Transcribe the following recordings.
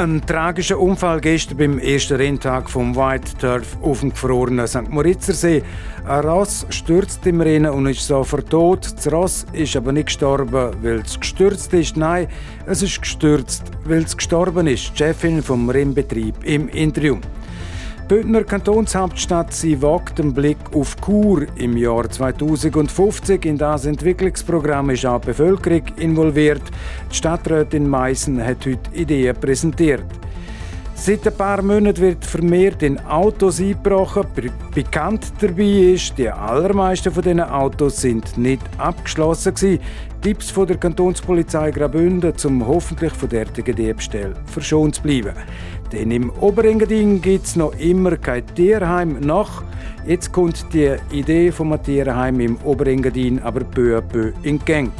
Ein tragischer Unfall gestern beim ersten Renntag vom White Turf auf dem gefrorenen St. Moritzer See. Ein Ross stürzt im Rennen und ist sofort tot. Das Ross ist aber nicht gestorben, weil es gestürzt ist. Nein, es ist gestürzt, weil es gestorben ist. Die Chefin vom Rennbetrieb im Interview. Bündner Kantonshauptstadt sie wagt den Blick auf Chur im Jahr 2050. In das Entwicklungsprogramm ist auch die Bevölkerung involviert. Die Stadträtin Meissen hat heute Ideen präsentiert. Seit ein paar Monaten wird vermehrt in Autos eingebrochen. Bekannt dabei ist, die allermeisten von diesen Autos sind nicht abgeschlossen gewesen. Tipps von der Kantonspolizei Graubünden, um hoffentlich von derartigen Diebstählen verschont zu bleiben. Denn im Oberengadin gibt es noch immer kein Tierheim nach. Jetzt kommt die Idee vom Tierheim im Oberengadin aber peu à peu in Gang.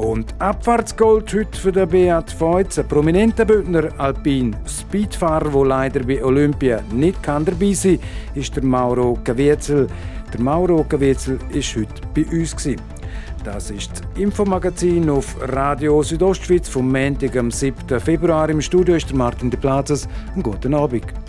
Und Abfahrtsgold heute für den Beat Feutz, ein prominenter Bündner Alpin Speedfahrer, der leider bei Olympia nicht kann dabei sein kann, ist der Mauro Caviezel. Der Mauro Caviezel ist heute bei uns. Gewesen. Das ist das Infomagazin auf Radio Südostschweiz vom Montag, am 7. Februar. Im Studio ist der Martin de Plazas. Einen guten Abend.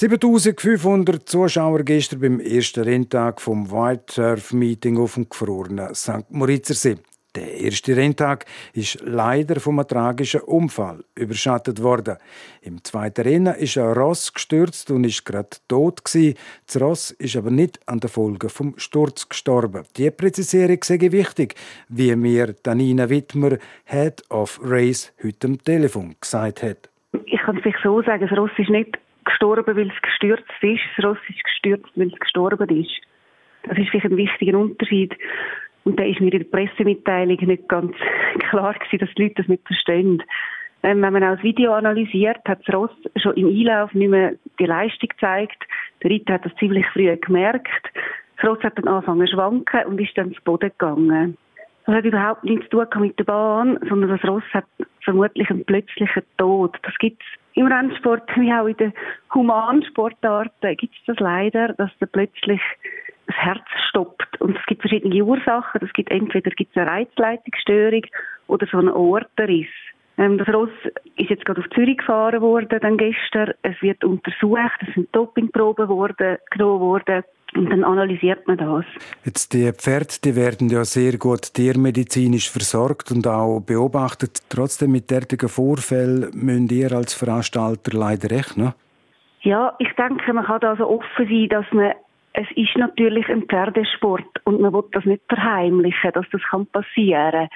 7500 Zuschauer gestern beim ersten Renntag vom White Surf Meeting auf dem gefrorenen St. Moritzer See. Der erste Renntag ist leider vom tragischen Unfall überschattet worden. Im zweiten Rennen ist ein Ross gestürzt und ist gerade tot. Das Ross ist aber nicht an der Folge vom Sturz gestorben. Die Präzisierung sei wichtig, wie mir Danina Wittmer, Head of Race, heute am Telefon gesagt hat. Ich kann es vielleicht so sagen, das Ross ist nicht gestorben, weil es gestürzt ist. Das Ross ist gestürzt, weil es gestorben ist. Das ist vielleicht ein wichtiger Unterschied. Und da ist mir in der Pressemitteilung nicht ganz klar gewesen, dass die Leute das nicht verstehen. Ähm, wenn man auch das Video analysiert, hat das Ross schon im Einlauf nicht mehr die Leistung gezeigt. Der Ritter hat das ziemlich früh gemerkt. Das Ross hat dann angefangen zu schwanken und ist dann zu Boden gegangen. Das hat überhaupt nichts zu tun mit der Bahn, sondern das Ross hat vermutlich einen plötzlichen Tod. Das gibt es im Rennsport wie auch in den Humansportarten gibt es das leider, dass da plötzlich das Herz stoppt. Und es gibt verschiedene Ursachen. Es gibt entweder gibt's eine Reizleitungsstörung oder so einen Aortenriss. Ähm, das Ross ist jetzt gerade auf Zürich gefahren worden, dann gestern. Es wird untersucht, es sind Dopingproben worden, genommen worden. Und dann analysiert man das. Jetzt die Pferde, die werden ja sehr gut tiermedizinisch versorgt und auch beobachtet. Trotzdem mit derartigen Vorfällen müssen ihr als Veranstalter leider rechnen. Ja, ich denke, man kann da so offen sein, dass man es ist natürlich ein Pferdesport und man will das nicht verheimlichen, dass das kann passieren.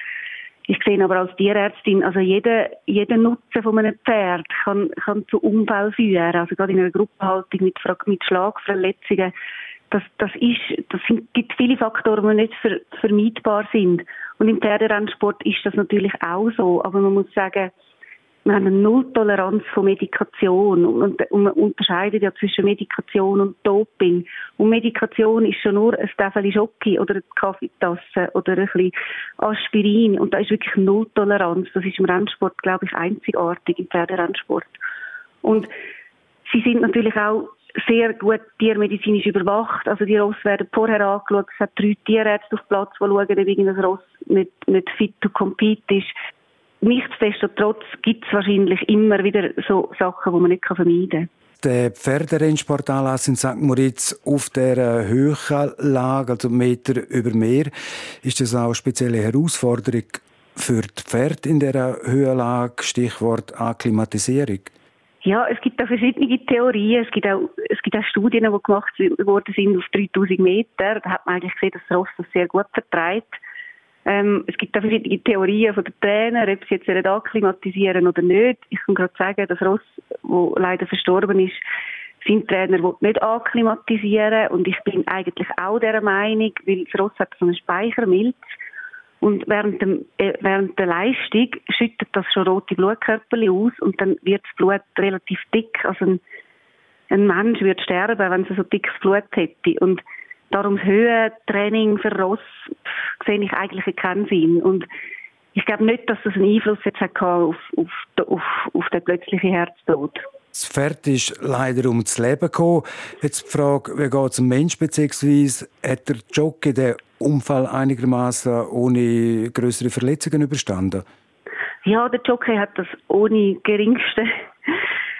Ich sehe aber als Tierärztin, also jeder, jeder Nutzen von einem Pferd kann, kann zu Unfall führen. Also gerade in einer Gruppenhaltung mit, mit Schlagverletzungen. Das, das ist, das sind, gibt viele Faktoren, die nicht ver, vermeidbar sind. Und im Pferderennsport ist das natürlich auch so. Aber man muss sagen, wir haben eine Nulltoleranz von Medikation und, und man unterscheidet ja zwischen Medikation und Doping. Und Medikation ist schon nur ein Täfel Schocke oder eine Kaffeetasse oder ein bisschen Aspirin und da ist wirklich Nulltoleranz. Das ist im Rennsport, glaube ich, einzigartig im Pferderennsport. Und sie sind natürlich auch sehr gut tiermedizinisch überwacht. Also die Ross werden vorher angeschaut. Es hat drei Tierärzte auf Platz, die schauen, ob ein Ross nicht, nicht fit to compete ist. Nichtsdestotrotz gibt es wahrscheinlich immer wieder so Sachen, die man nicht vermeiden kann. Der Pferderennsportanlass in St. Moritz auf der Höhenlage, also Meter über Meer, ist das auch eine spezielle Herausforderung für die Pferde in dieser Höhenlage, Stichwort Akklimatisierung? Ja, es gibt da verschiedene Theorien. Es gibt auch, es gibt auch Studien, die gemacht worden sind auf 3000 Meter. Da hat man eigentlich gesehen, dass das Ross das sehr gut vertreibt. Ähm, es gibt auch verschiedene Theorien von den Trainern, ob sie jetzt akklimatisieren oder nicht. Ich kann gerade sagen, dass Ross, wo leider verstorben ist, sind Trainer will nicht akklimatisieren und ich bin eigentlich auch der Meinung, weil das Ross hat so eine Speichermilz und während, dem, äh, während der Leistung schüttet das schon rote Blutkörper aus und dann wird das Blut relativ dick. Also ein, ein Mensch würde sterben, wenn er so dickes Blut hätte. Und Darum Höhentraining für Ross sehe ich eigentlich keinen Sinn. Und ich glaube nicht, dass das einen Einfluss jetzt hat auf, auf, auf, auf den plötzlichen Herztod. Das Pferd ist leider ums Leben gekommen. Jetzt die Frage, wie geht es um Mensch, beziehungsweise hat der Jockey den Unfall einigermaßen ohne größere Verletzungen überstanden? Ja, der Jockey hat das ohne geringste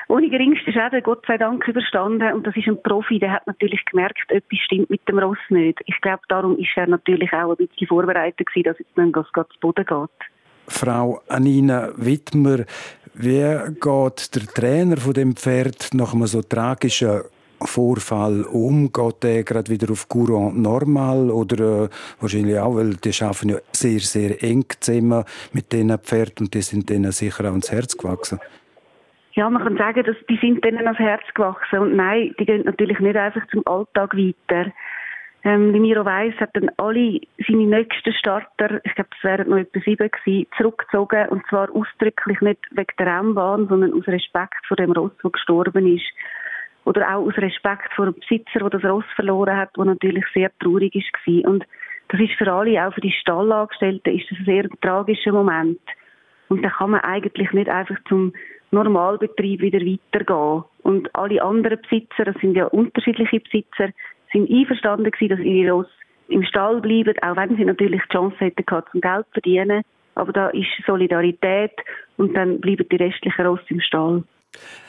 ohne geringste Schäden, Gott sei Dank, überstanden. Und das ist ein Profi, der hat natürlich gemerkt, etwas stimmt mit dem Ross nicht. Ich glaube, darum ist er natürlich auch ein bisschen vorbereitet gewesen, dass jetzt nicht zu Boden geht. Frau Anina Wittmer, wie geht der Trainer von dem Pferd nach einem so tragischen Vorfall um? Geht der gerade wieder auf Courant normal oder äh, wahrscheinlich auch, weil die schaffen ja sehr, sehr eng zusammen mit diesen Pferden und die sind denen sicher auch ans Herz gewachsen. Ja, man kann sagen, dass die sind denen ans Herz gewachsen und nein, die gehen natürlich nicht einfach zum Alltag weiter. Ähm, wie Miro weiss, hat dann alle seine nächsten Starter, ich glaube, es wären noch etwa sieben gewesen, zurückgezogen und zwar ausdrücklich nicht wegen der Rennbahn, sondern aus Respekt vor dem Ross, der gestorben ist. Oder auch aus Respekt vor dem Besitzer, der das Ross verloren hat, der natürlich sehr traurig ist. Und das ist für alle, auch für die Stallangestellten, ist das ein sehr tragischer Moment. Und da kann man eigentlich nicht einfach zum Normalbetrieb wieder weitergehen. Und alle anderen Besitzer, das sind ja unterschiedliche Besitzer, sind einverstanden gewesen, dass ihre Ross im Stall bleiben, auch wenn sie natürlich die Chance hätten gehabt, zum Geld zu verdienen. Aber da ist Solidarität und dann bleiben die restlichen Ross im Stall.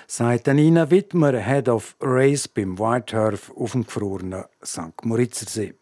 Sagt Nina Wittmer, Head of Race beim White Turf auf dem gefrorenen St. Moritzersee.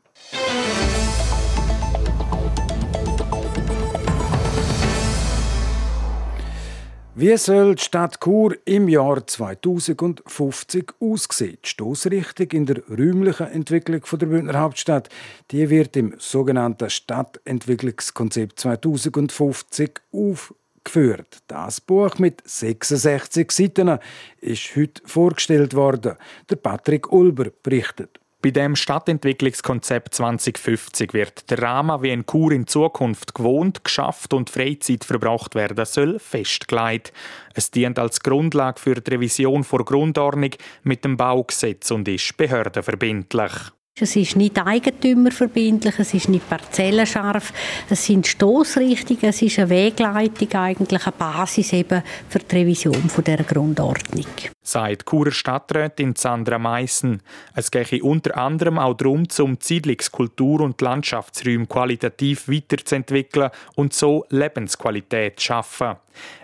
Wie soll die Stadt Chur im Jahr 2050 aussehen? Die Stoßrichtung in der räumlichen Entwicklung der Bündner Hauptstadt die wird im sogenannten Stadtentwicklungskonzept 2050 aufgeführt. Das Buch mit 66 Seiten ist heute vorgestellt worden. Der Patrick Ulber berichtet. Bei dem Stadtentwicklungskonzept 2050 wird der Rahmen, wie in Chur in Zukunft gewohnt, geschafft und Freizeit verbracht werden soll, festgelegt. Es dient als Grundlage für die Revision vor Grundordnung mit dem Baugesetz und ist behördenverbindlich. Es ist nicht eigentümerverbindlich, es ist nicht parzellenscharf, es sind Stoßrichtungen, es ist eine Wegleitung, eigentlich eine Basis eben für die Revision von der Grundordnung. Sagt Churer Stadträtin Sandra Meissen. Es gehe unter anderem auch darum, zum Siedlungskultur- und Landschaftsräume qualitativ weiterzuentwickeln und so Lebensqualität zu schaffen.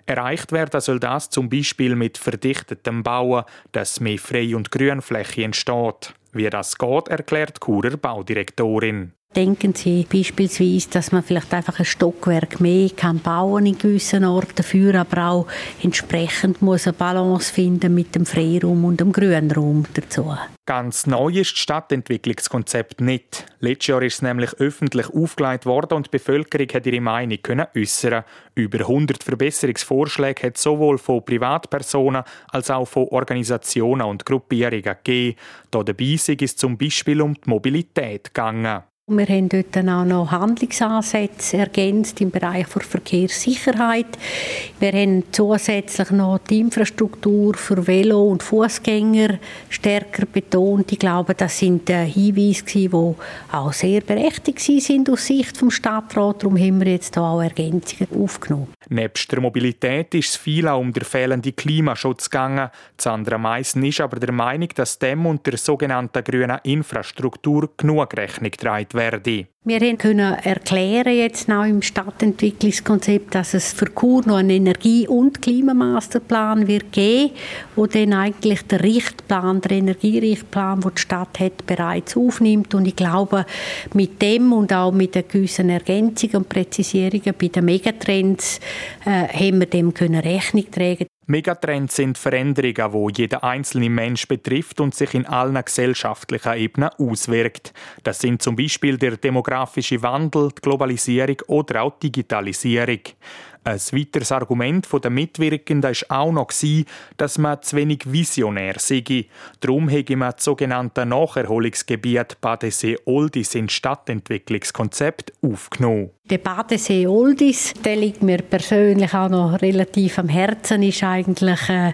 Erreicht werden soll das zum Beispiel mit verdichtetem Bauen, dass mehr Frei- und Grünfläche entsteht. Wie das geht, erklärt Churer Baudirektorin. Denken Sie beispielsweise, dass man vielleicht einfach ein Stockwerk mehr kann bauen in gewissen Orten, dafür aber auch entsprechend muss eine Balance finden mit dem Freiraum und dem Grünraum dazu. Ganz neu ist das Stadtentwicklungskonzept nicht. Letztes Jahr ist es nämlich öffentlich aufgelegt worden und die Bevölkerung hat ihre Meinung können äußern. Über 100 Verbesserungsvorschläge hat sowohl von Privatpersonen als auch von Organisationen und Gruppierungen gegeben. Dabei ist es zum Beispiel um die Mobilität gegangen. Wir haben dort auch noch Handlungsansätze ergänzt im Bereich der Verkehrssicherheit. Wir haben zusätzlich noch die Infrastruktur für Velo- und Fußgänger stärker betont. Ich glaube, das sind äh, Hinweise, die auch sehr berechtigt sind aus Sicht des Stadtrats. Darum haben wir jetzt auch Ergänzungen aufgenommen. Nebst der Mobilität ist es viel auch um den fehlenden Klimaschutz gegangen. Sandra Meissen ist aber der Meinung, dass dem und der sogenannten grünen Infrastruktur genug Rechnung getragen werde. Wir können erklären jetzt noch im Stadtentwicklungskonzept, dass es für Chur noch einen Energie- und Klimamasterplan wird geben, wo dann eigentlich der Richtplan, der Energierichtplan, den die Stadt hat, bereits aufnimmt. Und ich glaube, mit dem und auch mit den gewissen Ergänzungen und Präzisierungen bei den Megatrends äh, haben wir dem können Rechnung tragen. Megatrends sind Veränderungen, die jeden einzelnen Mensch betrifft und sich in allen gesellschaftlichen Ebenen auswirkt. Das sind zum Beispiel der demografische Wandel, die Globalisierung oder auch die Digitalisierung. Ein weiteres Argument der Mitwirkenden war auch noch, dass man zu wenig visionär sei. Darum habe man das sogenannte Nacherholungsgebiet Badesee-Oldis ins Stadtentwicklungskonzept aufgenommen. Der Badesee Oldis, der liegt mir persönlich auch noch relativ am Herzen, ist eigentlich äh,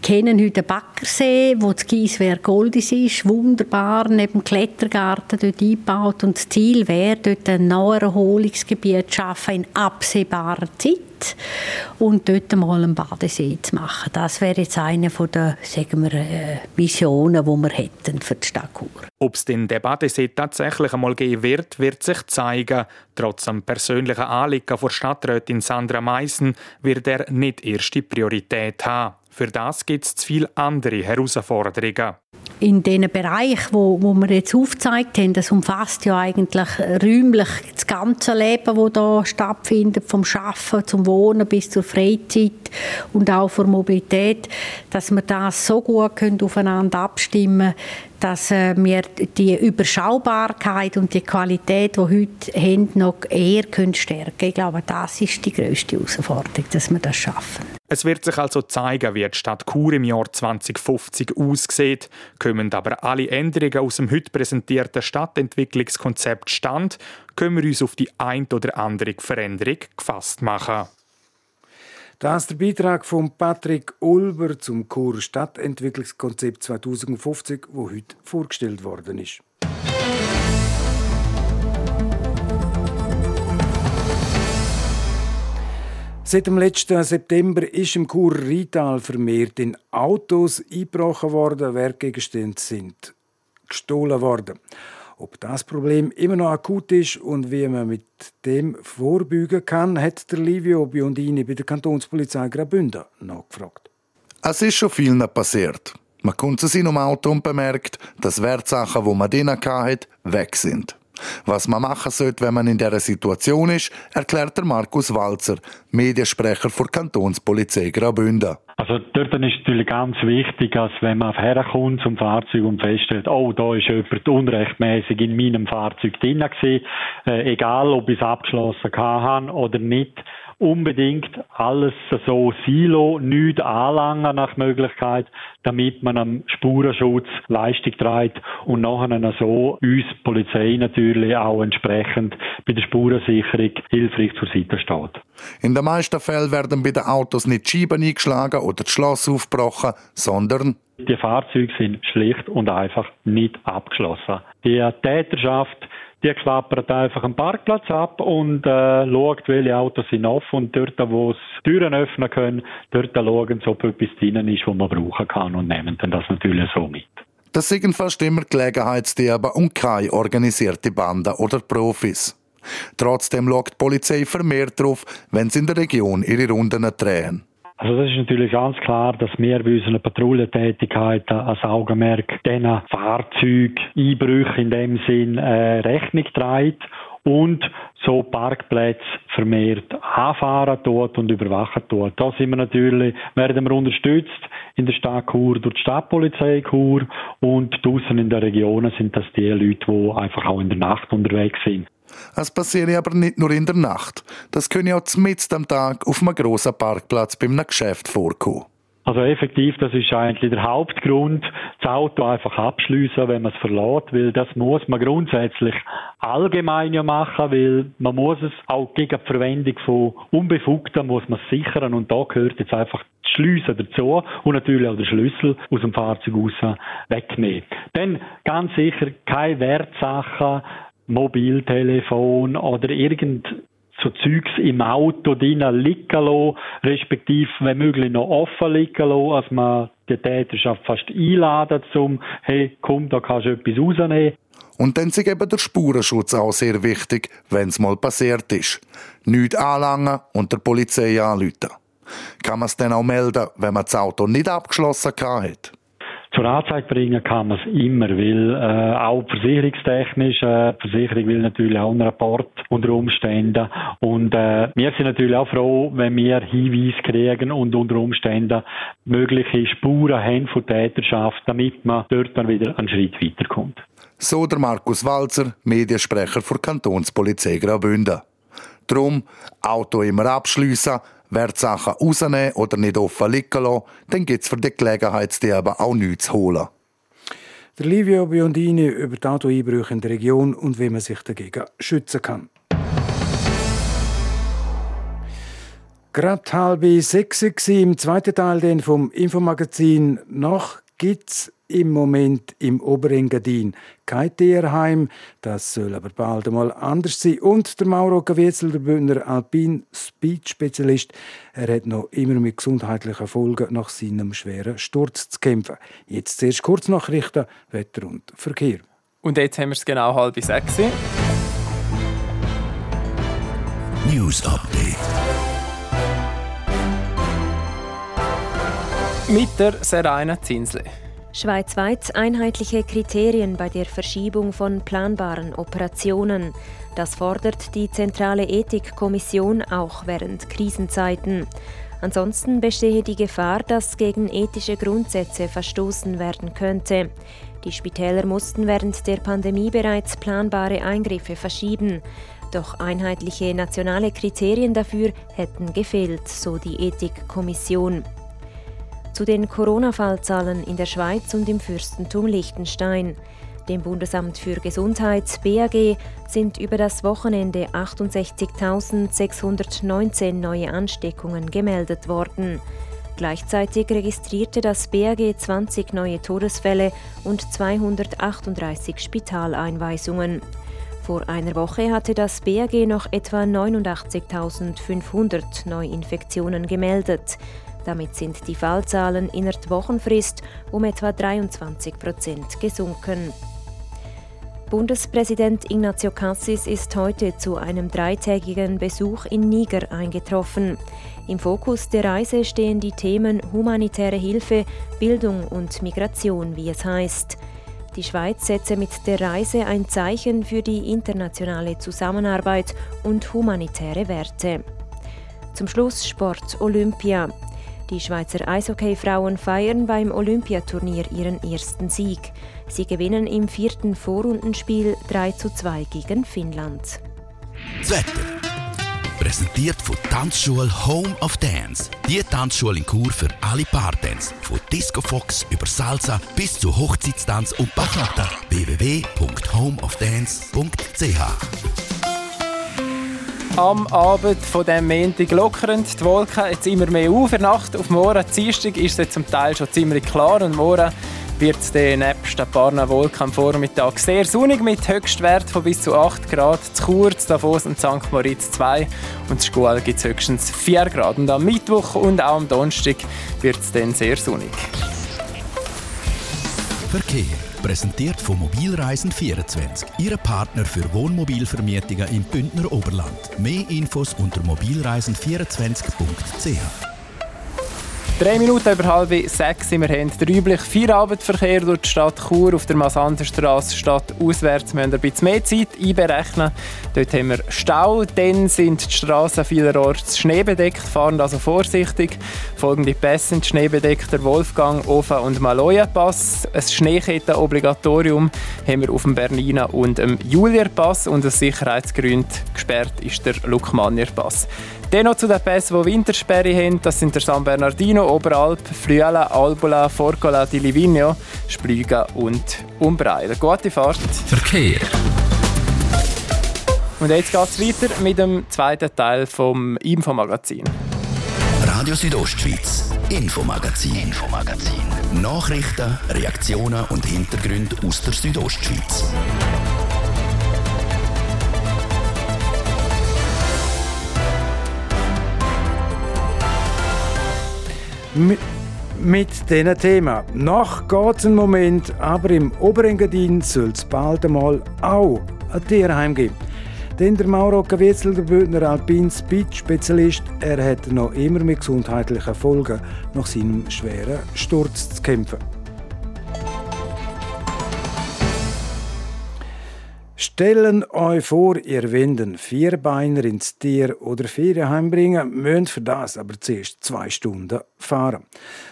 kennen heute den Backersee, wo das Gieswehr Goldis ist, wunderbar neben dem Klettergarten dort eingebaut und das Ziel wäre, dort ein Naherholungsgebiet zu schaffen in absehbarer Zeit und dort mal einen Badesee zu machen. Das wäre jetzt eine der sagen wir, äh, Visionen, die wir hätten für die Stadt Chur. Ob es den Badesee tatsächlich einmal geben wird, wird sich zeigen. Trotz dem persönlichen Anliegen von Stadträtin Sandra Meissen wird er nicht erste Priorität haben. Für das gibt es zu viele andere Herausforderungen. In den Bereich, wo, wo wir jetzt aufgezeigt haben, das umfasst ja eigentlich räumlich das ganze Leben, wo da stattfindet, vom Schaffen zum Wohnen bis zur Freizeit und auch für Mobilität, dass wir das so gut können aufeinander abstimmen dass äh, wir die Überschaubarkeit und die Qualität, die heute haben, noch eher stärken können. Ich glaube, das ist die grösste Herausforderung, dass wir das schaffen. Es wird sich also zeigen, wie die Stadt Chur im Jahr 2050 aussieht. Kommen aber alle Änderungen aus dem heute präsentierten Stadtentwicklungskonzept stand, können wir uns auf die ein oder andere Veränderung gefasst machen. Das ist der Beitrag von Patrick Ulber zum Chur Stadtentwicklungskonzept 2050, wo heute vorgestellt worden ist. Seit dem letzten September ist im Chur Rital vermehrt in Autos eingebrochen worden, Werkgegenstände sind gestohlen worden. Ob das Problem immer noch akut ist und wie man mit dem vorbeugen kann, hat der Livio Biondini bei der Kantonspolizei Graubünden nachgefragt. Es ist schon viel passiert. Man kommt es in einem Auto und bemerkt, dass Wertsachen, die man drinnen hatte, weg sind. Was man machen sollte, wenn man in dieser Situation ist, erklärt der Markus Walzer, Mediensprecher der Kantonspolizei Graubünden. Also dort ist natürlich ganz wichtig, dass wenn man herkommt zum Fahrzeug und feststellt, oh, da ist jemand unrechtmäßig in meinem Fahrzeug drin äh, egal ob ich es abgeschlossen habe oder nicht, unbedingt alles so silo, nicht anlangen nach Möglichkeit, damit man am Spurenschutz Leistung trägt und nachher so uns Polizei natürlich auch entsprechend bei der Spurensicherung hilfreich zur Seite steht. In den meisten Fällen werden bei den Autos nicht Scheiben eingeschlagen oder das Schloss aufgebrochen, sondern die Fahrzeuge sind schlicht und einfach nicht abgeschlossen. Die Täterschaft die klappert einfach einen Parkplatz ab und äh, schaut, welche Autos sind offen und dort, wo es Türen öffnen können, dort schauen sie, ob etwas drin ist, was man brauchen kann und nehmen dann das natürlich so mit. Das sind fast immer Gelegenheitsdiebe und keine organisierte Banden oder Profis. Trotzdem schaut die Polizei vermehrt darauf, wenn sie in der Region ihre Runden drehen. Also das ist natürlich ganz klar, dass wir bei unseren Patrouillentätigkeiten als Augenmerk diesen Fahrzeugeinbrüchen in dem Sinn äh, Rechnung tragen und so Parkplätze vermehrt anfahren dort und überwachen dort. Da sind wir natürlich, werden wir unterstützt in der Stadt Chur durch die Stadtpolizei Chur und draußen in den Regionen sind das die Leute, die einfach auch in der Nacht unterwegs sind. Es passiert aber nicht nur in der Nacht. Das können ja auch mitten am Tag auf einem grossen Parkplatz bei einem Geschäft vorkommen. Also effektiv, das ist eigentlich der Hauptgrund, das Auto einfach abschließen, wenn man es verlässt, weil das muss man grundsätzlich allgemein ja machen, weil man muss es auch gegen die Verwendung von Unbefugten muss man sichern und da gehört jetzt einfach die Schliessen dazu und natürlich auch der Schlüssel aus dem Fahrzeug raus wegnehmen. Dann ganz sicher keine Wertsachen, Mobiltelefon oder irgend so Zeugs im Auto drinnen liegen lassen, respektive wenn möglich noch offen liegen lassen, als man die Täterschaft fast einladen zum, hey, komm, da kannst du etwas rausnehmen. Und dann ist eben der Spurenschutz auch sehr wichtig, wenn es mal passiert ist. Nicht anlangen und der Polizei anrufen. Kann man es dann auch melden, wenn man das Auto nicht abgeschlossen hat? Zur Anzeige bringen kann man es immer, weil äh, auch versicherungstechnisch, äh, die Versicherung will natürlich auch einen Rapport unter Umständen und äh, wir sind natürlich auch froh, wenn wir Hinweise kriegen und unter Umständen mögliche Spuren haben von Täterschaft, damit man dort dann wieder einen Schritt weiterkommt. So der Markus Walzer, Mediensprecher für Kantonspolizei Graubünden. Drum Auto immer abschliessen, Wertsachen rausnehmen oder nicht offen liegen lassen, dann gibt es für die Gelegenheitsdiebe auch nichts zu holen. Der Livio Biondini über die Autoeinbrüche in der Region und wie man sich dagegen schützen kann. Gerade halb sechs im zweiten Teil vom Infomagazin. Noch gibt's im Moment im Oberengadin kein Tierheim. Das soll aber bald einmal anders sein. Und der Mauro Gavietzel, der Bündner Alpin Speed Spezialist, er hat noch immer mit gesundheitlichen Folgen nach seinem schweren Sturz zu kämpfen. Jetzt zuerst Kurznachrichten, Wetter und Verkehr. Und jetzt haben wir es genau halb sechs. News Update. Mit der Serena Zinsli. Schweizweit einheitliche Kriterien bei der Verschiebung von planbaren Operationen. Das fordert die Zentrale Ethikkommission auch während Krisenzeiten. Ansonsten bestehe die Gefahr, dass gegen ethische Grundsätze verstoßen werden könnte. Die Spitäler mussten während der Pandemie bereits planbare Eingriffe verschieben. Doch einheitliche nationale Kriterien dafür hätten gefehlt, so die Ethikkommission. Zu den Corona-Fallzahlen in der Schweiz und im Fürstentum Liechtenstein. Dem Bundesamt für Gesundheit BAG sind über das Wochenende 68.619 neue Ansteckungen gemeldet worden. Gleichzeitig registrierte das BAG 20 neue Todesfälle und 238 Spitaleinweisungen. Vor einer Woche hatte das BAG noch etwa 89.500 Neuinfektionen gemeldet. Damit sind die Fallzahlen in der Wochenfrist um etwa 23 Prozent gesunken. Bundespräsident Ignacio Cassis ist heute zu einem dreitägigen Besuch in Niger eingetroffen. Im Fokus der Reise stehen die Themen humanitäre Hilfe, Bildung und Migration, wie es heißt. Die Schweiz setze mit der Reise ein Zeichen für die internationale Zusammenarbeit und humanitäre Werte. Zum Schluss Sport Olympia. Die Schweizer Eishockey-Frauen feiern beim Olympiaturnier ihren ersten Sieg. Sie gewinnen im vierten Vorrundenspiel 3 zu 2 gegen Finnland. Das Wetter. Präsentiert von Tanzschule Home of Dance. Die Tanzschule in Kur für alle Partens. Von Disco Fox über Salsa bis zu Hochzeitstanz und Bachata. www.homeofdance.ch am Abend von dem Montag lockern die Wolken jetzt immer mehr auf. Nacht auf morgen, Dienstag, ist es zum Teil schon ziemlich klar und morgen wird es dann nebst ein paar Wolken am Vormittag sehr sonnig mit Höchstwert von bis zu 8 Grad. Zu Chur, zu Davos und St. Moritz 2 und zu Schkuhl gibt es höchstens 4 Grad. Und am Mittwoch und auch am Donnerstag wird es dann sehr sonnig. Verkehr Präsentiert von Mobilreisen24, Ihre Partner für Wohnmobilvermietungen im Bündner Oberland. Mehr Infos unter mobilreisen24.ch. Drei Minuten über halb sechs sind wir haben den üblichen Feierabendverkehr durch die Stadt Chur auf der Massanderstraße Stadt auswärts. Wir müssen ein bisschen mehr Zeit einberechnen. Dort haben wir Stau, dann sind die Straßen vielerorts schneebedeckt, fahren also vorsichtig. Folgende Pässe sind schneebedeckt, der Wolfgang, Ofen und Maloja-Pass. Ein Schneeketten-Obligatorium haben wir auf dem Bernina und dem Julier-Pass und aus Sicherheitsgründen gesperrt ist der Dennoch zu den Pässen, die Wintersperre haben, das sind der San Bernardino, Oberalp, Friula, Albula, Forcola di Livigno, Splüga und Umbreil. Gute Fahrt. Verkehr. Und jetzt geht es weiter mit dem zweiten Teil vom Infomagazin. Radio Südostschweiz, Infomagazin, Infomagazin. Nachrichten, Reaktionen und Hintergründe aus der Südostschweiz. Mit, diesem Thema. Nach geht es einen Moment, aber im Oberengadin soll es bald einmal auch ein Tierheim geben. Denn der Mauro Kavietzel, der Bündner Alpin Speed-Spezialist, er hat noch immer mit gesundheitlichen Folgen nach seinem schweren Sturz zu kämpfen. Stellen euch vor, ihr wollt Vierbeiner ins Tier- oder Ferienheim bringen, müsst für das aber zuerst zwei Stunden fahren.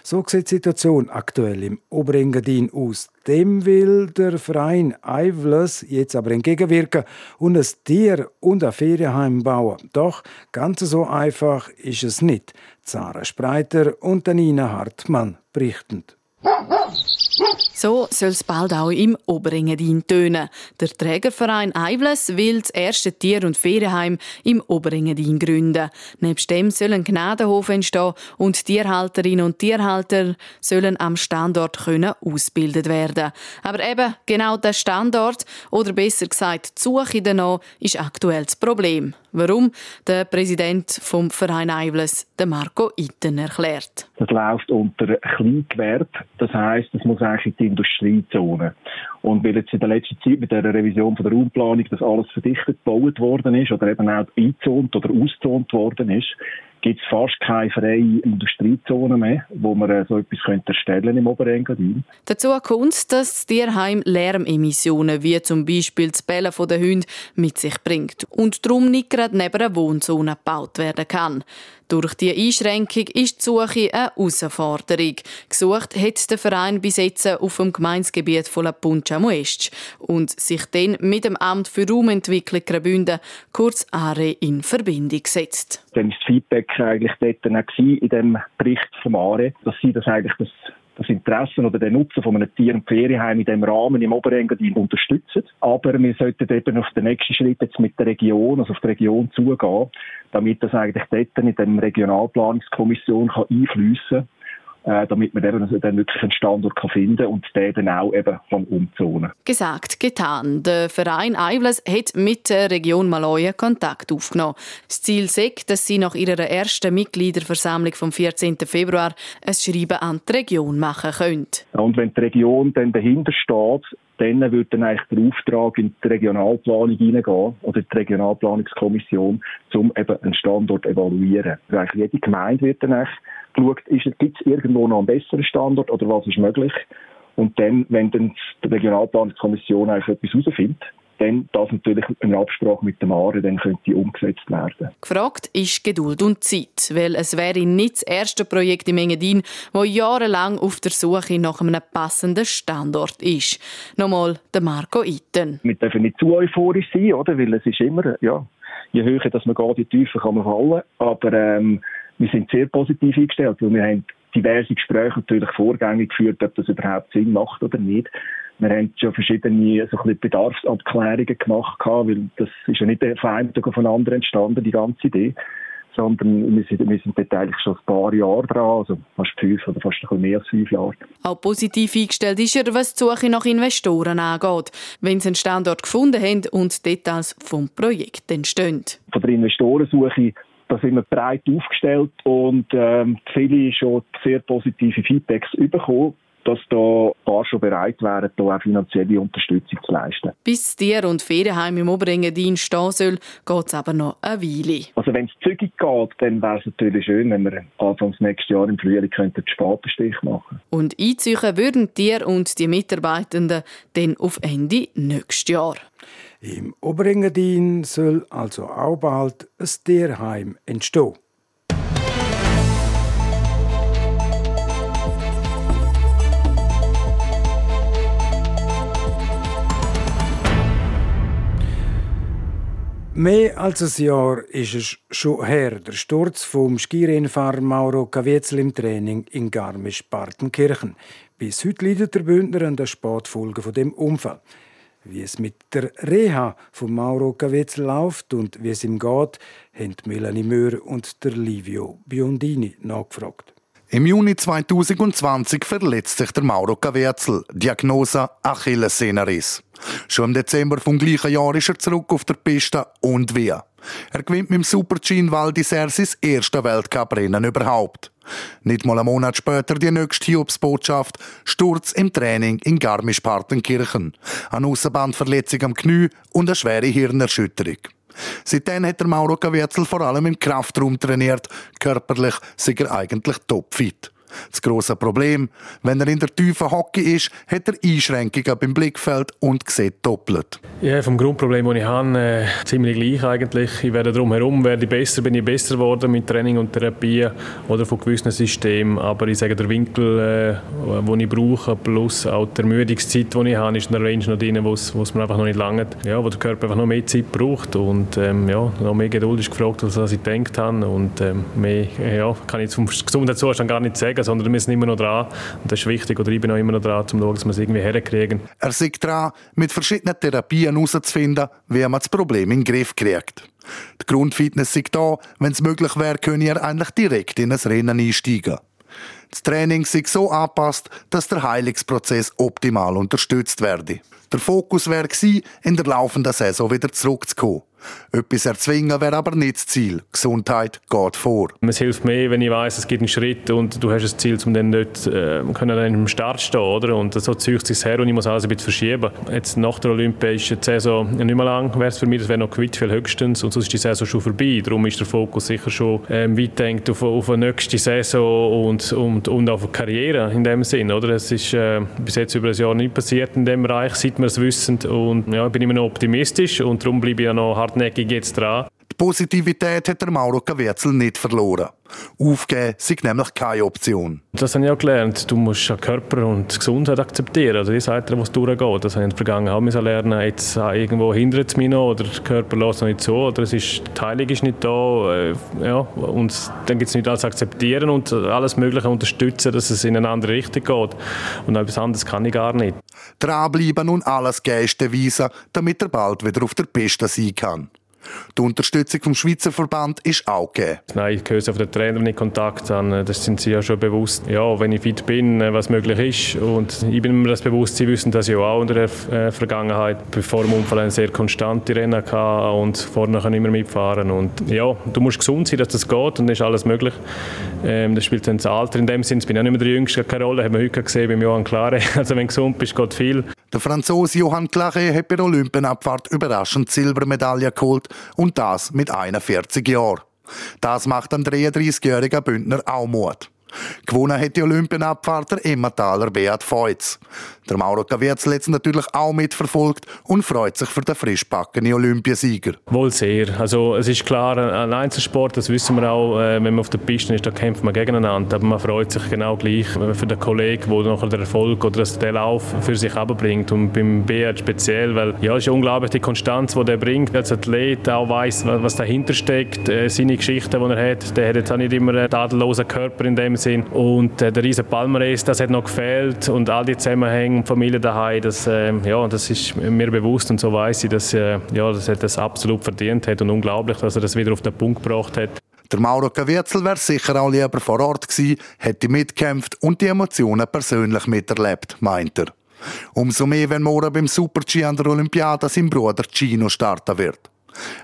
So sieht die Situation aktuell im Oberengadin aus. Dem will der Verein Eivles jetzt aber entgegenwirken und ein Tier- und ein Ferienheim bauen. Doch ganz so einfach ist es nicht. Zara Spreiter und Nina Hartmann berichten. So soll es bald auch im Oberengadin tönen. Der Trägerverein Eivles will das erste Tier- und Ferienheim im Oberengadin gründen. Nebst dem soll ein Gnadenhof entstehen und Tierhalterinnen und Tierhalter sollen am Standort können ausgebildet werden. Aber eben genau der Standort, oder besser gesagt die Suche danach, ist aktuell das Problem. Warum? Der Präsident vom Verein Eivles, Marco Itten, erklärt. Das läuft unter Kleingewerbe. Das heisst, es muss eigentlich in die Industriezone. Und weil jetzt in der letzten Zeit mit der Revision von der Raumplanung das alles verdichtet gebaut worden ist oder eben auch eingezont oder auszont worden ist, gibt es fast keine freie Industriezone mehr, wo man äh, so etwas könnte erstellen im Oberengadin. Dazu kommt, dass das Tierheim Lärmemissionen wie zum Beispiel das Bellen der Hunde mit sich bringt und darum nicht gerade neben einer Wohnzone gebaut werden kann. Durch die Einschränkung ist die Suche eine Herausforderung. Gesucht hat der Verein bis jetzt auf dem Gemeinsgebiet von La Puncha Muestsch und sich dann mit dem Amt für Raumentwicklung Graubünden, kurz ARE, in Verbindung gesetzt. Dann war das Feedback eigentlich dort in dem Bericht vom ARE, dass sie das eigentlich das das Interesse oder den Nutzen von einem Tier- und Ferienheim in diesem Rahmen im Oberengadin unterstützen. Aber wir sollten eben auf den nächsten Schritt jetzt mit der Region, also auf die Region zugehen, damit das eigentlich dort in der Regionalplanungskommission kann einfließen kann äh, damit man eben dann wirklich einen Standort kann finden und den dann auch eben kann umzonen Gesagt, getan. Der Verein Eivles hat mit der Region Maloja Kontakt aufgenommen. Das Ziel ist, dass sie nach ihrer ersten Mitgliederversammlung vom 14. Februar ein Schreiben an die Region machen können. Und wenn die Region dann dahinter steht, dann würde dann eigentlich der Auftrag in die Regionalplanung hineingehen oder die Regionalplanungskommission, um eben einen Standort zu evaluieren. Also jede Gemeinde wird dann eigentlich geschaut, gibt es irgendwo noch einen besseren Standort oder was ist möglich. Und dann, wenn dann die Regionalplanungskommission eigentlich etwas herausfindet, dann das natürlich in Absprache mit dem ARE dann könnte umgesetzt werden. Gefragt ist Geduld und Zeit, weil es wäre nicht das erste Projekt im Engadin, das jahrelang auf der Suche nach einem passenden Standort ist. Nochmal der Marco Itten. Wir dürfen nicht zu euphorisch sein, oder? weil es ist immer, ja, je höher dass man geht, je tiefer kann man fallen, aber ähm, wir sind sehr positiv eingestellt, weil wir haben diverse Gespräche natürlich vorgängig geführt, ob das überhaupt Sinn macht oder nicht. Wir haben schon verschiedene so ein Bedarfsabklärungen gemacht, weil das ist ja nicht von Tag auf den anderen entstanden, die ganze Idee, sondern wir sind, wir sind eigentlich schon ein paar Jahre dran, also fast fünf oder fast ein bisschen mehr als fünf Jahre. Auch positiv eingestellt ist er, was die Suche nach Investoren angeht, wenn sie einen Standort gefunden haben und Details vom Projekt entstehen. Von der Investorensuche da sind wir breit aufgestellt und ähm, viele schon sehr positive Feedbacks bekommen dass da ein paar schon bereit wären, da auch finanzielle Unterstützung zu leisten. Bis Tier- und Ferienheim im Oberengadin stehen soll, geht es aber noch eine Weile. Also wenn es zügig geht, dann wäre es natürlich schön, wenn wir Anfang nächstes Jahr im Frühling könnten den Spatenstich machen Und einziehen würden Tier und die Mitarbeitenden dann auf Ende nächstes Jahr. Im Oberengadin soll also auch bald ein Tierheim entstehen. Mehr als ein Jahr ist es schon her, der Sturz vom Skirennfahrer Mauro Caviezel im Training in Garmisch-Partenkirchen. Bis heute leidet der Bündner an der Sportfolge von dem Unfall. Wie es mit der Reha von Mauro Caviezel läuft und wie es ihm geht, haben Melanie Möhr und der Livio Biondini nachgefragt. Im Juni 2020 verletzt sich der Mauro Caviezel. Diagnose Achillessehnenriss. Schon im Dezember vom gleichen Jahr ist er zurück auf der Piste und wie. Er gewinnt mit dem Super-G Val d'Isère sein erstes Weltcuprennen überhaupt. Nicht mal einen Monat später die nächste Hiobsbotschaft, Sturz im Training in Garmisch-Partenkirchen. Eine Aussenbandverletzung am Knie und eine schwere Hirnerschütterung. Seitdem hat der Mauro Caviezel vor allem im Kraftraum trainiert. Körperlich sei er eigentlich topfit. Das grosse Problem, wenn er in der tiefen Hockey ist, hat er Einschränkungen beim Blickfeld und sieht doppelt. Ja, vom Grundproblem, das ich habe, äh, ziemlich gleich eigentlich. Ich werde drumherum werde ich besser, bin ich besser geworden mit Training und Therapie oder von gewissen Systemen. Aber ich sage, der Winkel, äh, den ich brauche, plus auch die Ermüdungszeit, die ich habe, ist in der Range noch drin, wo es mir einfach noch nicht lange, ja, wo der Körper einfach noch mehr Zeit braucht und ähm, ja, noch mehr Geduld ist gefragt, als ich gedacht habe und ähm, mehr, ja, kann ich zum Gesundheitszustand gar nicht sagen schauen, sondern wir sind immer noch dran. Und das ist wichtig, oder ich bin auch immer noch dran, um zu schauen, dass wir es irgendwie herkriegen. Er sieht dran, mit verschiedenen Therapien herauszufinden, wie man das Problem in den Griff kriegt. Die Grundfitness ist da, wenn es möglich wäre, könne er eigentlich direkt in ein Rennen einsteigen. Das Training sich so anpasst, dass der Heilungsprozess optimal unterstützt werde. Der Fokus wäre in der laufenden Saison wieder zurückzukommen. Etwas erzwingen wäre aber nicht das Ziel. Gesundheit geht vor. Es hilft mehr, wenn ich weiß, es gibt einen Schritt und du hast ein Ziel, um dann dort äh, können dann im Start stehen, oder? Und so zieht sich her und ich muss alles ein bisschen verschieben. Jetzt nach der Olympischen Saison nicht mehr lang wäre es für mich, das wäre noch Quidfield höchstens und sonst ist die Saison schon vorbei. Darum ist der Fokus sicher schon ähm, weit denkt auf, auf eine nächste Saison und, und, und auf eine Karriere in dem Sinn, oder? Es ist äh, bis jetzt über ein Jahr nicht passiert in dem Bereich, seit wir es wissen und ja, ich bin immer noch optimistisch und darum bleibe ich ja noch hartnäckig jetzt dran. Positivität hat der Mauro Cavierzel nicht verloren. Aufgeben ist nämlich keine Option. Das habe ich auch gelernt. Du musst Körper und Gesundheit akzeptieren. Also die Seite, wo es durchgeht. Das habe ich in der Vergangenheit auch lernen. Jetzt äh, irgendwo hindert es mich noch oder der Körper lässt noch nicht so oder es ist, die Heilung ist nicht da. Äh, ja, und dann gibt es nicht alles akzeptieren und alles Mögliche unterstützen, dass es in eine andere Richtung geht. Und etwas anderes kann ich gar nicht. Dranbleiben und alles Geiste weisen, damit er bald wieder auf der Piste sein kann. Die Unterstützung vom Schweizer Verband ist auch gegeben. Nein, ich höre auf den Trainer, wenn ich Kontakt habe. Das sind sie ja schon bewusst. Ja, wenn ich fit bin, äh, was möglich ist. Und ich bin mir das bewusst, sie wissen das ja auch in der äh, Vergangenheit. Bevor dem Unfall eine sehr konstante Rennen hatte und vorne kann ich immer mitfahren. Und ja, du musst gesund sein, dass das geht und dann ist alles möglich. Ähm, das spielt dann das Alter in dem Sinne. Ich bin auch nicht mehr der Jüngste, keine Rolle. Haben wir heute gesehen beim Johann Klare. Also wenn du gesund bist, geht viel. Der Franzose Johann Klare hat bei der Olympienabfahrt überraschend Silbermedaille geholt und das mit 41 Jahren. Das macht ein 33-jähriger Bündner auch Mut. Gewonnen hat die Olympienabfahrt der Emmentaler Beat Feutz. Der Mauro Cavierzel hat es natürlich auch mitverfolgt und freut sich für den frischbackenen Olympiasieger. Wohl sehr. Also es ist klar, ein Einzelsport, das wissen wir auch, äh, wenn man auf der Piste ist, da kämpft man gegeneinander. Aber man freut sich genau gleich für den Kollegen, der nachher den Erfolg oder den Lauf für sich abbringt. Und beim Beat speziell, weil ja, es ist unglaublich die Konstanz, die er bringt. Als Athlet auch weiß, was dahinter steckt, äh, seine Geschichte, die er hat. Der hat jetzt auch nicht immer einen tadellosen Körper in dem Sinn. Und äh, der riesen Palmares, das hat noch gefehlt und all die Zusammenhänge und Familie daheim, das, äh, ja, das ist mir bewusst und so weiß ich, dass, äh, ja, dass er das absolut verdient hat und unglaublich, dass er das wieder auf den Punkt gebracht hat. Der Mauro Cavierzel wäre sicher auch lieber vor Ort gewesen, hätte mitgekämpft und die Emotionen persönlich miterlebt, meint er. Umso mehr, wenn morgen beim Super-G an der Olympiade sein Bruder Gino starten wird.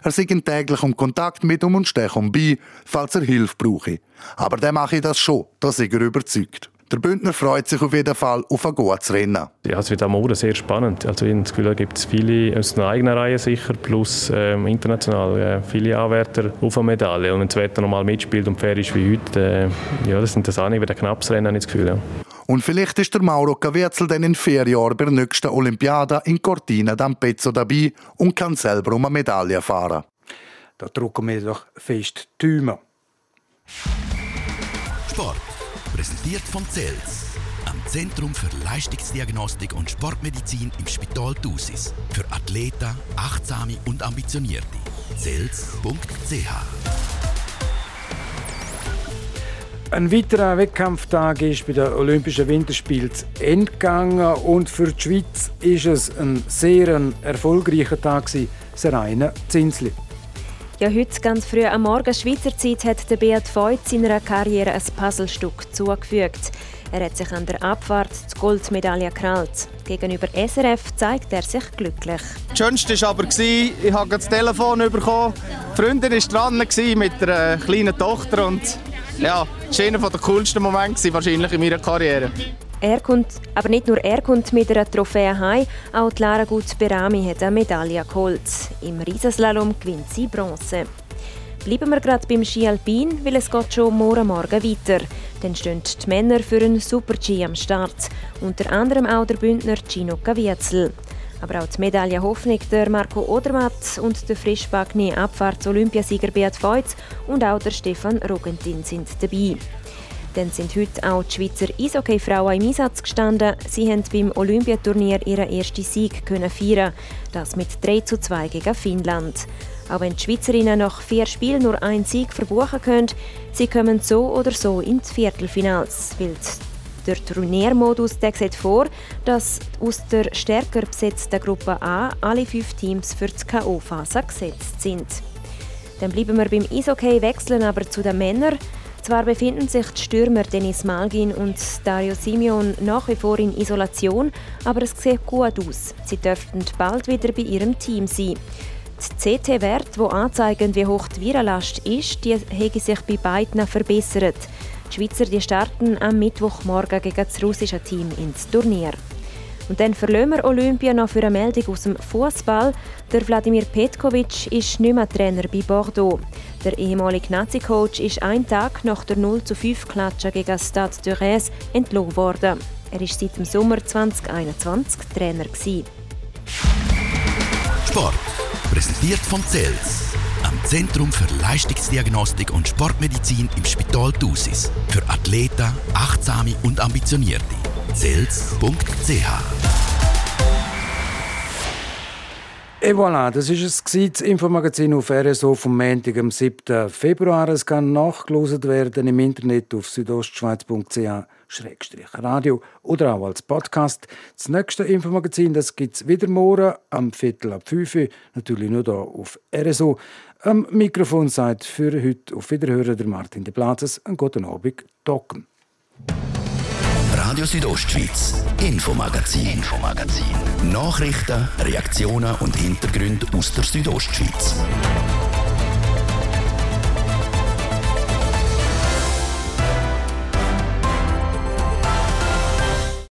Er sei in täglichem Kontakt mit ihm und stehe ihm bei, falls er Hilfe brauche. Aber der mache ich das schon, da ist er überzeugt. Der Bündner freut sich auf jeden Fall auf ein gutes Rennen. Ja, es wird am Morgen sehr spannend. Also ich habe das Gefühl, da gibt es viele aus einer eigenen Reihe sicher, plus ähm, international äh, viele Anwärter auf eine Medaille. Und wenn das Wetter nochmal mitspielt und fair ist wie heute, äh, ja, das sind das auch nicht wieder knappes Rennen, habe ich das Gefühl. Ja. Und vielleicht ist der Mauro Cavierzel dann in vier Jahren bei der nächsten Olympiade in Cortina d'Ampezzo dabei und kann selber um eine Medaille fahren. Da drücken wir doch fest die Daumen. Sport. Präsentiert von CELS, am Zentrum für Leistungsdiagnostik und Sportmedizin im Spital Thusis. Für Athleten, Achtsame und Ambitionierte. CELS.ch ein weiterer Wettkampftag ist bei den Olympischen Winterspielen gegangen und für die Schweiz ist es ein sehr erfolgreicher Tag gewesen, das reine Zinsli. Ja, heute ganz früh am Morgen Schweizer Zeit hat der Beat Voigt seiner Karriere ein Puzzlestück zugefügt. Er hat sich an der Abfahrt die Goldmedaille gekrallt. Gegenüber SRF zeigt er sich glücklich. Das Schönste war aber, ich habe das Telefon bekommen. Die Freundin war dran mit einer kleinen Tochter und ja, das war einer der coolsten Momente wahrscheinlich in meiner Karriere. Er kommt, aber nicht nur er kommt mit einer Trophäe heim, auch Lara Gut-Berami hat eine Medaille geholt. Im Riesenslalom gewinnt sie Bronze. Bleiben wir gerade beim Ski Alpin, weil es geht schon morgen Morgen weiter. Dann stehen die Männer für einen Super-G am Start. Unter anderem auch der Bündner Gino Caviezel. Aber auch die Medaille Hoffnung der Marco Odermatt und der frischbackene Abfahrts-Olympiasieger Beat Feutz und auch der Stefan Rogentin sind dabei. Dann sind heute auch die Schweizer Eishockey-Frauen im Einsatz gestanden. Sie haben beim Olympiaturnier ihren ersten Sieg können feiern. Das mit 3 zu 2 gegen Finnland. Auch wenn die Schweizerinnen nach vier Spielen nur einen Sieg verbuchen können, sie kommen so oder so ins Viertelfinals, weil der Turniermodus der sieht vor, dass aus der stärker besetzten Gruppe A alle fünf Teams für die K.O.-Phase gesetzt sind. Dann bleiben wir beim Eishockey, wechseln aber zu den Männern. Zwar befinden sich die Stürmer Denis Malgin und Dario Simeon nach wie vor in Isolation, aber es sieht gut aus. Sie dürften bald wieder bei ihrem Team sein. Die CT-Werte, die anzeigen, wie hoch die Virenlast ist, die haben sich bei beiden verbessert. Die Schweizer die starten am Mittwochmorgen gegen das russische Team ins Turnier. Und dann verlassen wir Olympia noch für eine Meldung aus dem Fußball. Der Wladimir Petkovic ist nicht mehr Trainer bei Bordeaux. Der ehemalige Nazi-Coach ist einen Tag nach der 0 zu 5 Klatsche gegen Stade de Reims entlohnt worden. Er war seit dem Sommer 2021 Trainer. Sport. Präsentiert von CELS, am Zentrum für Leistungsdiagnostik und Sportmedizin im Spital Thusis. Für Athleten, Achtsame und Ambitionierte. CELS.ch Et voilà, das war es, das Infomagazin auf RSO vom Montag, am 7. Februar. Es kann nachgelost werden im Internet auf südostschweiz.ch radio oder auch als Podcast. Das nächste Infomagazin gibt es wieder morgen am Viertel ab 5 Uhr, natürlich nur hier auf RSO. Am Mikrofon sagt für heute auf Wiederhören der Martin de Platzes. Einen guten Abend, Docken. Radio Südostschweiz, Infomagazin, Infomagazin. Nachrichten, Reaktionen und Hintergründe aus der Südostschweiz.